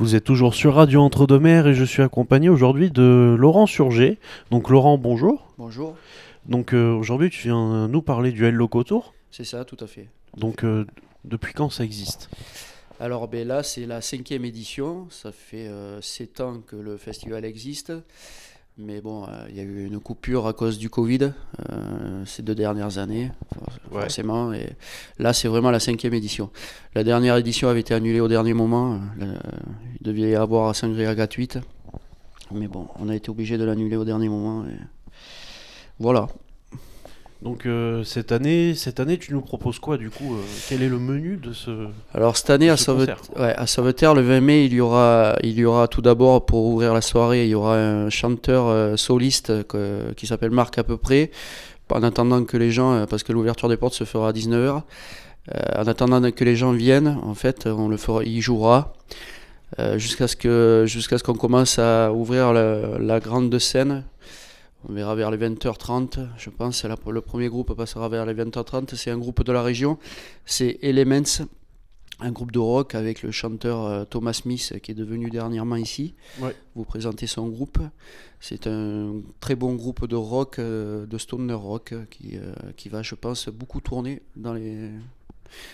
Vous êtes toujours sur Radio Entre-deux-Mers et je suis accompagné aujourd'hui de Laurent Surgé. Donc Laurent, bonjour. Bonjour. Donc euh, aujourd'hui tu viens nous parler du Loco Tour. C'est ça, tout à fait. Donc euh, depuis quand ça existe? Alors ben là c'est la cinquième édition, ça fait euh, sept ans que le festival existe. Mais bon, euh, il y a eu une coupure à cause du Covid euh, ces deux dernières années, Ouais. forcément. Et là, c'est vraiment la cinquième édition. La dernière édition avait été annulée au dernier moment. euh, il devait y avoir sangria gratuite. Mais bon, on a été obligé de l'annuler au dernier moment. et Voilà. Donc euh, cette année, cette année tu nous proposes quoi du coup euh, Quel est le menu de ce Alors cette année à, Ce Sauveterre, concert, ouais, à Sauveterre, le 20 mai, il y aura, il y aura tout d'abord pour ouvrir la soirée, il y aura un chanteur euh, soliste que- qui s'appelle Marc à peu près. En attendant que les gens, parce que l'ouverture des portes se fera à 19h, en attendant que les gens viennent, en fait, on le fera, il jouera jusqu'à ce que jusqu'à ce qu'on commence à ouvrir la, la grande scène. On verra vers les 20h30, je pense. La- le premier groupe passera vers les 20h30. C'est un groupe de la région. C'est Elements, un groupe de rock avec le chanteur euh, Thomas Smith qui est devenu dernièrement ici. Ouais. Vous présentez son groupe. C'est un très bon groupe de rock, euh, de stoner rock, euh, qui, qui va, je pense, beaucoup tourner dans les,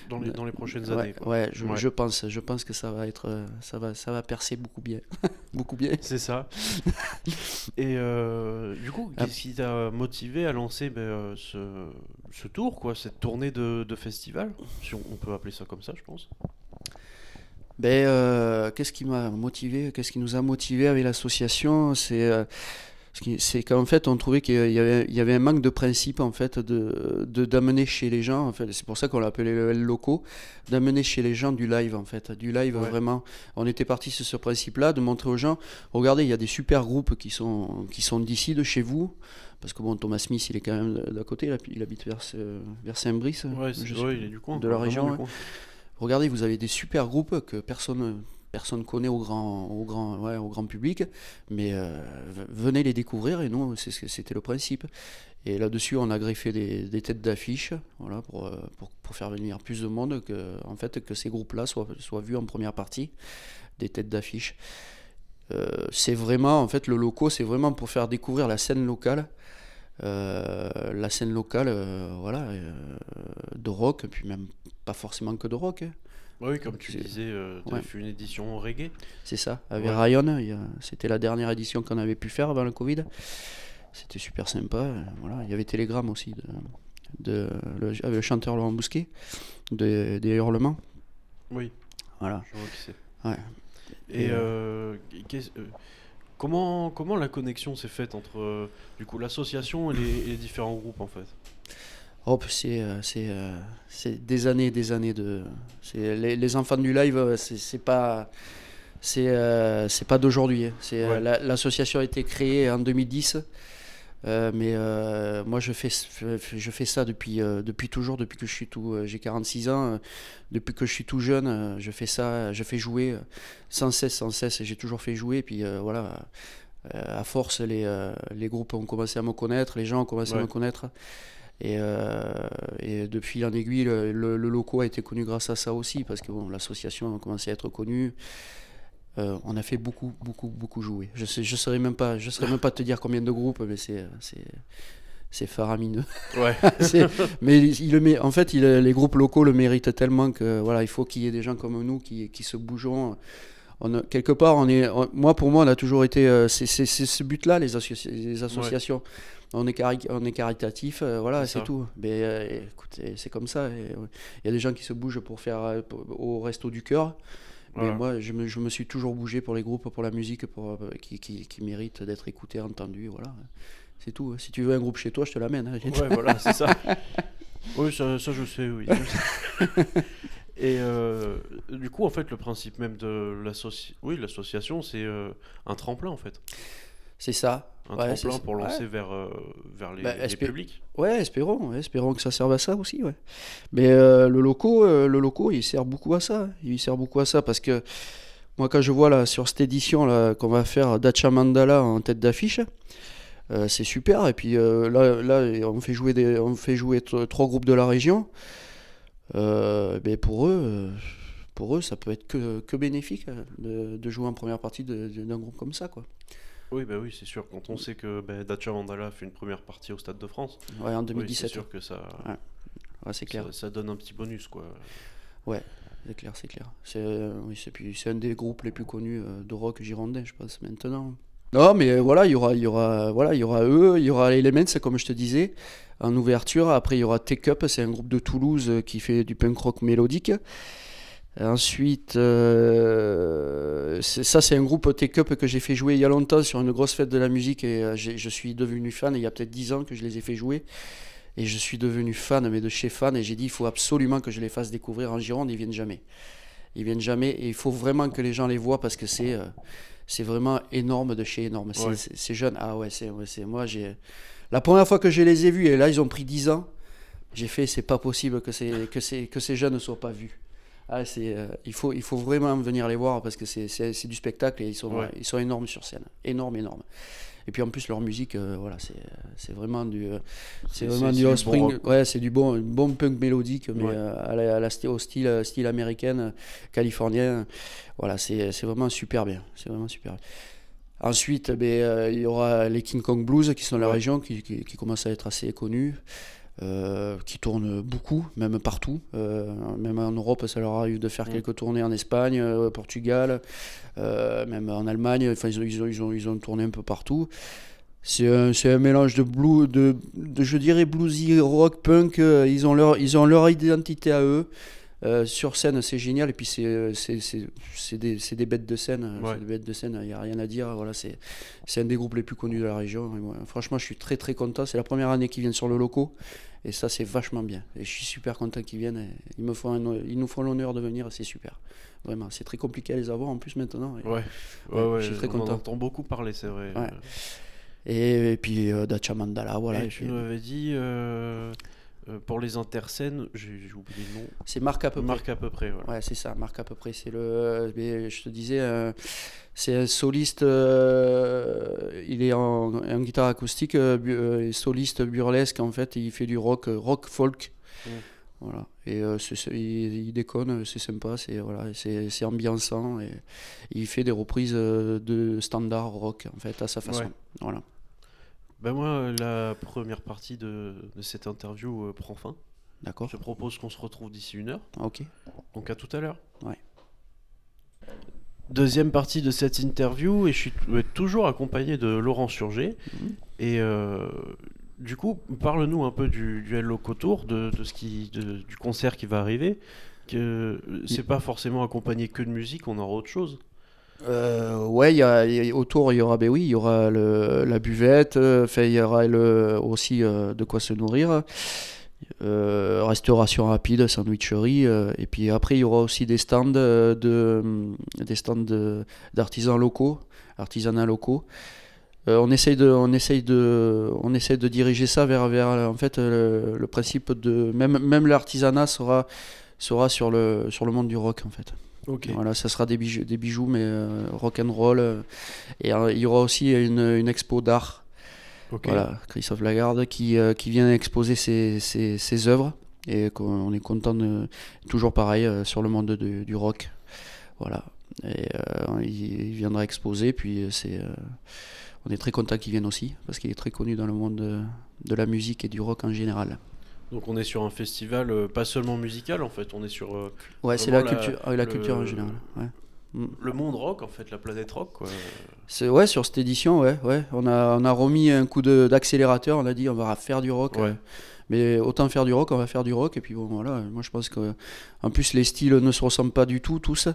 dans les, dans les prochaines ouais, années quoi. ouais, je, Ouais. je pense, je pense que ça va être, euh, ça va, ça va percer beaucoup bien, beaucoup bien. C'est ça. et euh, du coup, qu'est-ce qui t'a motivé à lancer ben, euh, ce, ce tour, quoi, cette tournée de, de festival Si on, on peut appeler ça comme ça, je pense? Ben, euh, qu'est-ce qui m'a motivé, qu'est-ce qui nous a motivé avec l'association, c'est euh, c'est qu'en fait on trouvait qu'il y avait, il y avait un manque de principe en fait de d'amener chez les gens en fait c'est pour ça qu'on l'a appelé le L locaux d'amener chez les gens du live en fait du live Ouais. vraiment on était parti sur ce principe là de montrer aux gens regardez il y a des super groupes qui sont qui sont d'ici de chez vous parce que bon Thomas Smith il est quand même d'à côté il hab- il habite vers ce- vers Saint-Brice Ouais, il est du coin. de la région. Regardez, vous avez des super groupes que personne personne connaît au grand au grand public, mais euh, venez les découvrir et nous c'était le principe. Et là-dessus, on a greffé des, têtes d'affiche, voilà, pour, euh, pour, faire venir plus de monde que en fait que ces groupes-là soient soient vus en première partie, des têtes d'affiche. Euh, c'est vraiment en fait le loco, c'est vraiment pour faire découvrir la scène locale. Euh, la scène locale, voilà, de rock, puis même pas forcément que de rock. hein. Oui, comme tu disais, tu ouais. fait une édition reggae. C'est ça, avec Ouais. Ryan, c'était la dernière édition qu'on avait pu faire avant le Covid. C'était super sympa. euh, Voilà. Il y avait Telegram aussi, de, de, le, avec le chanteur Laurent Bousquet, de- des Hurlements. Oui, Voilà. je vois qui c'est. Ouais. Et Et, euh, euh, comment, comment la connexion s'est faite entre euh, du coup l'association et les, et les différents groupes en fait? Hop, c'est euh, c'est euh, c'est des années, des années de. c'est Les, les enfants du live, euh, c'est c'est pas. C'est c'est pas d'aujourd'hui. hein. C'est, Ouais. la- L'association a été créée en 2010. euh, mais euh, moi je fais, je fais ça depuis, euh, depuis toujours, depuis que je suis tout. J'ai 46 ans, depuis que je suis tout jeune, je fais ça, je fais jouer sans cesse, sans cesse, et j'ai toujours fait jouer. Puis voilà, à force, les, les groupes ont commencé à me connaître, les gens ont commencé à me connaître. Et, euh, et de fil en aiguille, le, le, le loco a été connu grâce à ça aussi, parce que bon, l'association a commencé à être connue. Euh, on a fait beaucoup, beaucoup, beaucoup jouer. Je sais, je saurais même pas, je saurais même pas te dire combien de groupes, mais c'est, c'est, c'est faramineux. Ouais. Mais il le met, en fait, il, les groupes locaux le méritent tellement que voilà, il faut qu'il y ait des gens comme nous qui, qui se bougeons. On a- quelque part, on est, on- moi pour moi, on a toujours été, euh, c'est, ce but-là, les, associa- les associations. On est, cari- on est caritatif, euh, voilà, C'est tout. Mais euh, écoutez, c'est comme ça. euh, Il y a des gens qui se bougent pour faire euh, pour- au resto du cœur. Mais moi, je me, je me suis toujours bougé pour les groupes, pour la musique, pour, qui, qui, qui méritent d'être écoutés, entendus. Voilà. C'est tout. Si tu veux un groupe chez toi, je te l'amène. hein. Ouais, voilà, c'est ça. Oui, ça, ça, je sais, oui. Et euh, du coup, en fait, le principe même de l'associ... oui, l'association, c'est euh, un tremplin, en fait. C'est ça. Un Ouais, tremplin pour ouais. lancer vers, euh, vers les, Bah, les publics. Ouais, espérons, espérons que ça serve à ça aussi, ouais. Mais euh, le loco, euh, le loco, il sert beaucoup à ça. Il sert beaucoup à ça parce que moi, quand je vois là sur cette édition là qu'on va faire Dacha Mandala en tête d'affiche, euh, c'est super. Et puis là, là, on fait jouer des, on fait jouer trois groupes de la région. Euh, ben pour eux, pour eux, ça peut être que, que bénéfique de, de jouer en première partie d'un groupe comme ça. Quoi. Oui, bah oui, c'est sûr. Quand on sait que bah, Dacia Mandala fait une première partie au Stade de France, Ouais, en oui, 2017. c'est sûr que ça, Ouais, c'est clair. ça, ça donne un petit bonus, quoi. C'est clair, c'est clair. C'est euh, oui, c'est un des groupes les plus connus euh, de rock girondin, je pense maintenant. Non, mais euh, voilà, il y aura, il y aura, voilà, il y aura eux, il y aura Elements, comme je te disais, en ouverture. Après, il y aura Take Up, c'est un groupe de Toulouse qui fait du punk rock mélodique. Ensuite, euh, ça c'est un groupe Take Up que j'ai fait jouer il y a longtemps sur une grosse fête de la musique et euh, je suis devenu fan. Il y a peut-être 10 ans que je les ai fait jouer. Et je suis devenu fan, mais de chez fan, et j'ai dit il faut absolument que je les fasse découvrir en Gironde, ils viennent jamais. Ils viennent jamais, et il faut vraiment que les gens les voient parce que c'est euh, c'est vraiment énorme de chez énorme. C'est Ouais. jeune, ah ouais, c'est ouais, c'est- moi j'ai. La première fois que je les ai vus, et là ils ont pris 10 ans, j'ai fait c'est pas possible que, que, que ces jeunes ne soient pas vus. Ah, c'est, euh, il, faut, il faut vraiment venir les voir parce que c'est, c'est, du spectacle et ils sont, Ouais. ils sont énormes sur scène. Énorme, énorme. Et puis en plus, leur musique, euh, voilà, c'est, c'est vraiment du, euh, c'est vraiment du Offspring. bon ouais, c'est du bon, bon punk mélodique, mais Ouais. euh, à la, à la sti- au style, euh, style américain, euh, californien. Voilà, c'est, c'est vraiment super bien. C'est vraiment super bien. Ensuite, ben, euh, il y aura les King Kong Blues qui sont de la Ouais. région, qui, qui, qui commencent à être assez connus, euh, qui tournent beaucoup, même partout. Euh, même en Europe, ça leur arrive de faire quelques tournées en Espagne, euh, au Portugal, même en Allemagne. Enfin, ils ont, ils ont, ils ont, ils ont tourné un peu partout. C'est un, un mélange de blues, de, de, je dirais bluesy, rock, punk. Ils ont leur, ils ont leur identité à eux. Euh, sur scène, c'est génial. Et puis, c'est c'est- c'est- c'est des, bêtes de scène. euh, Ouais. C'est des bêtes de scène, il n'y a rien à dire. Voilà, c'est c'est un des groupes les plus connus de la région. Moi, franchement, je suis très très content. C'est la première année qu'ils viennent sur le loco. Et ça, c'est vachement bien. Et je suis super content qu'ils viennent. Ils, me font un- ils nous font l'honneur de venir. C'est super. Vraiment, c'est très compliqué à les avoir en plus maintenant. Et, Ouais, ouais, Ouais, je suis très on en content. entend beaucoup parler, c'est vrai. Ouais. et, et puis, euh, Mandala, voilà. Et nous avais dit, euh, euh, pour les interscènes, j'ai oublié le nom, c'est Marc à peu près. marque à peu près, voilà. Ouais, c'est ça, Marc à peu près. C'est le, mais je te disais, euh, c'est un soliste. euh, il est en, en guitare acoustique, bu- soliste burlesque en fait. Il fait du rock, rock folk. Mm. Voilà. Et il, il déconne, c'est sympa, c'est voilà, c'est ambiançant et il fait des reprises de standard rock en fait à sa façon. Ouais. Voilà. Ben moi, la première partie de, de cette interview euh, prend fin. D'accord. Je propose qu'on se retrouve d'ici une heure. Ok. Donc à tout à l'heure. Ouais. Deuxième partie de cette interview, et je suis toujours accompagné de Laurent Surgé. Mhm. Et euh, du coup, parle-nous un peu du, du Hello Tour, de, de ce qui, de- du concert qui va arriver. Que euh, c'est pas forcément accompagné que de musique, on aura autre chose. Euh, ouais, y y a- autour, il y aura, ben oui, il y aura la buvette, euh, il y aura le, aussi euh, de quoi se nourrir, euh, restauration rapide, sandwicherie, et puis après, il y aura aussi des stands de, des stands d'artisans locaux, artisanats locaux. On essaye de, on essaye de, on essaye de diriger ça vers, vers en fait, le, le principe de même, même l'artisanat sera, sera sur le, sur le monde du rock en fait. Ok. Voilà, ça sera des bijoux, des bijoux mais euh, rock and roll. euh, et euh, il y aura aussi une, une expo d'art. Ok. Voilà, Christophe Lagarde qui, euh, qui vient exposer ses, ses, ses œuvres. Et on est content de. Toujours pareil euh, sur le monde de- du rock. Voilà. Et il, il viendra exposer. Puis c'est. on est très content qu'il vienne aussi. Parce qu'il est très connu dans le monde de, de la musique et du rock en général. Donc on est sur un festival euh, pas seulement musical en fait, on est sur euh, Ouais, c'est la culture, ah, la le- culture en général. Ouais. Mm. le monde rock en fait, la planète rock quoi. C'est ouais sur cette édition ouais ouais on a on a remis un coup d'accélérateur on a dit on va faire du rock Ouais. euh, mais autant faire du rock on va faire du rock et puis bon voilà moi je pense que en plus les styles ne se ressemblent pas du tout tous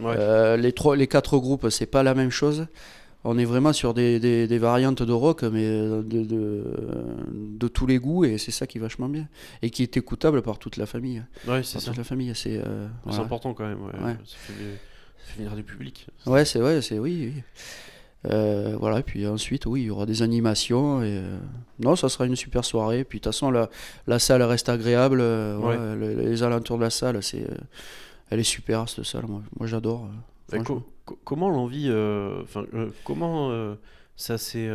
Ouais. Euh, les trois les quatre groupes c'est pas la même chose on est vraiment sur des, des, des variantes de rock mais euh, de, de, de tous les goûts et c'est ça qui est vachement bien et qui est écoutable par toute la famille Ouais, c'est ça. toute la famille c'est euh, voilà. important quand même, ouais. Ouais. Ça, fait, ça fait venir du public. Ouais, c'est ouais, c'est oui. oui. Euh, voilà, et puis ensuite, oui, il y aura des animations. Et, euh, non, ça sera une super soirée. Puis de toute façon, la, la salle reste agréable. Ouais. les, alentours de la salle, c'est, elle est super cette salle. Moi, moi j'adore. euh, franchement. co- co- comment l'envie, euh, enfin, euh, comment ça s'est,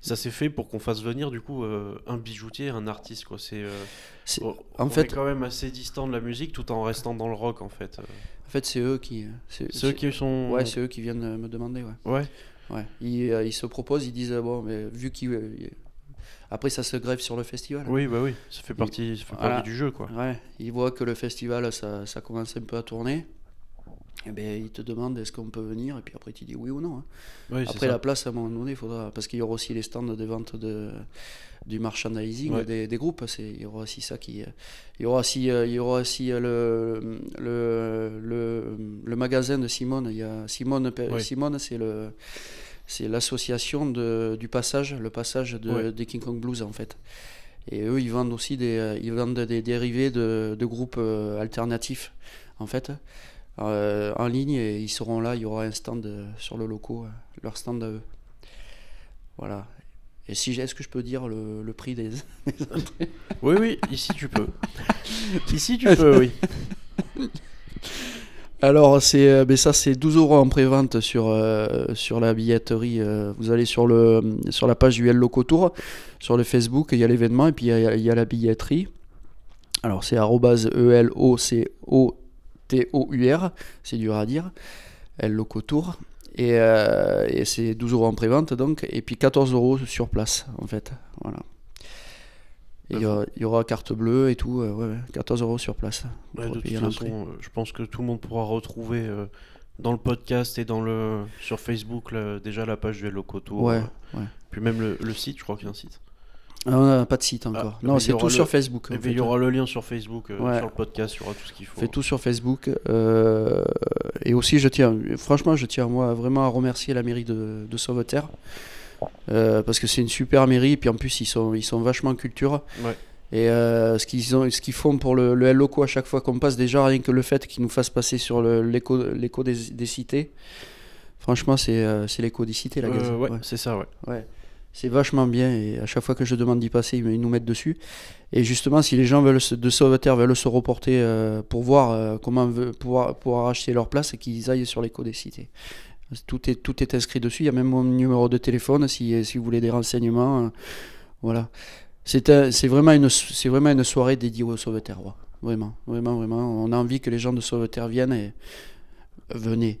ça s'est fait pour qu'on fasse venir du coup un bijoutier, un artiste quoi? C'est en on fait- est quand même assez distant de la musique tout en restant dans le rock en fait. En fait, c'est eux qui. C'est qui sont. Ouais, c'est eux qui viennent me demander. Ouais. Ouais. Ouais. Ils, ils se proposent, ils disent bon, mais vu qu'ils. Après, ça se grève sur le festival. Oui, bah oui, ça fait partie, ça fait Voilà. partie du jeu quoi. Ouais, ils voient que le festival, ça, ça commence un peu à tourner. Et ben, ils te demandent est-ce qu'on peut venir, et puis après, tu dis oui ou non. hein. Oui, Après, la place, à un moment donné, il faudra. Parce qu'il y aura aussi les stands de vente de, du merchandising Ouais. des, des groupes. C'est, il y aura aussi ça qui. Il y aura aussi, euh, il y aura aussi euh, le, le, le, le magasin de Simone. Il y a Simone. Simone c'est le. C'est l'association de, du passage, le passage de, Ouais. des King Kong Blues en fait. Et eux, ils vendent aussi des, euh, ils vendent des dérivés de, de groupes euh, alternatifs en fait euh, en ligne et ils seront là. Il y aura un stand sur le loco, leur stand à eux. Voilà. Et si est-ce que je peux dire le, le prix des, des Oui, oui, ici tu peux. ici tu peux, oui. Alors c'est euh, ben ça c'est 12 euros en pré-vente sur euh, sur la billetterie. euh, vous allez sur le sur la page du L Loco Tour, sur le Facebook, il y a l'événement et puis il y a, la billetterie. Alors c'est arrobase E c'est dur à dire. L Loco Tour et, et c'est 12 euros en pré-vente donc et puis 14 euros sur place en fait. Il y, aura, il y aura carte bleue et tout, euh, ouais, ouais, 14 euros sur place. Ouais, pour de toute façon, euh, je pense que tout le monde pourra retrouver euh, dans le podcast et dans le sur Facebook là, déjà la page du Loco Tour. Ouais, euh, ouais. Puis même le, le site, je crois qu'il y a un site. Ah, on n'a pas de site encore. Ah, non, c'est tout le- sur Facebook. il y aura le lien sur Facebook, euh, Ouais. sur le podcast, il y aura tout ce qu'il faut. Fait tout sur Facebook. euh, et aussi, je tiens, franchement, je tiens moi vraiment à remercier la mairie de, de Sauveterre. Euh, parce que c'est une super mairie. Et puis en plus, ils sont, ils sont vachement culture. Ouais. Et euh, ce qu'ils ont, ce qu'ils font pour le, le Loco à chaque fois qu'on passe, déjà rien que le fait qu'ils nous fassent passer sur l'écho, l'écho des, des cités. Franchement, c'est, euh, c'est l'écho des cités, la gazette. ouais, Ouais. c'est ça, ouais. Ouais. C'est vachement bien et à chaque fois que je demande d'y passer, ils nous mettent dessus. Et justement, si les gens veulent se- de Sauveterre veulent se reporter euh, pour voir euh, comment veut- pouvoir, pouvoir acheter leur place, qu'ils aillent sur l'écho des cités. Tout est, tout est inscrit dessus. Il y a même mon numéro de téléphone si, si vous voulez des renseignements. euh, voilà. C'est un- vraiment, une- vraiment une soirée dédiée aux Sauveterrois. Vraiment, vraiment, vraiment. On a envie que les gens de Sauveterre viennent et venez.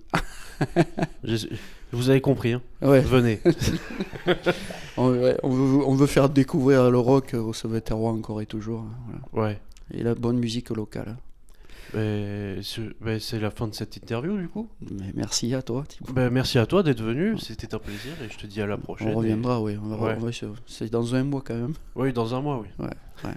Vous avez compris, hein Ouais. Venez. On, ouais, on veut, on veut faire découvrir le rock aux Sauveterrois encore et toujours. hein, voilà. ouais. Et la bonne musique locale. C'est la fin de cette interview du coup. Mais merci à toi, Thibaut. Ben, merci à toi d'être venu, c'était un plaisir et je te dis à la prochaine. On et- reviendra, oui. Ouais. c'est dans un mois quand même. Oui, dans un mois, oui. Merci.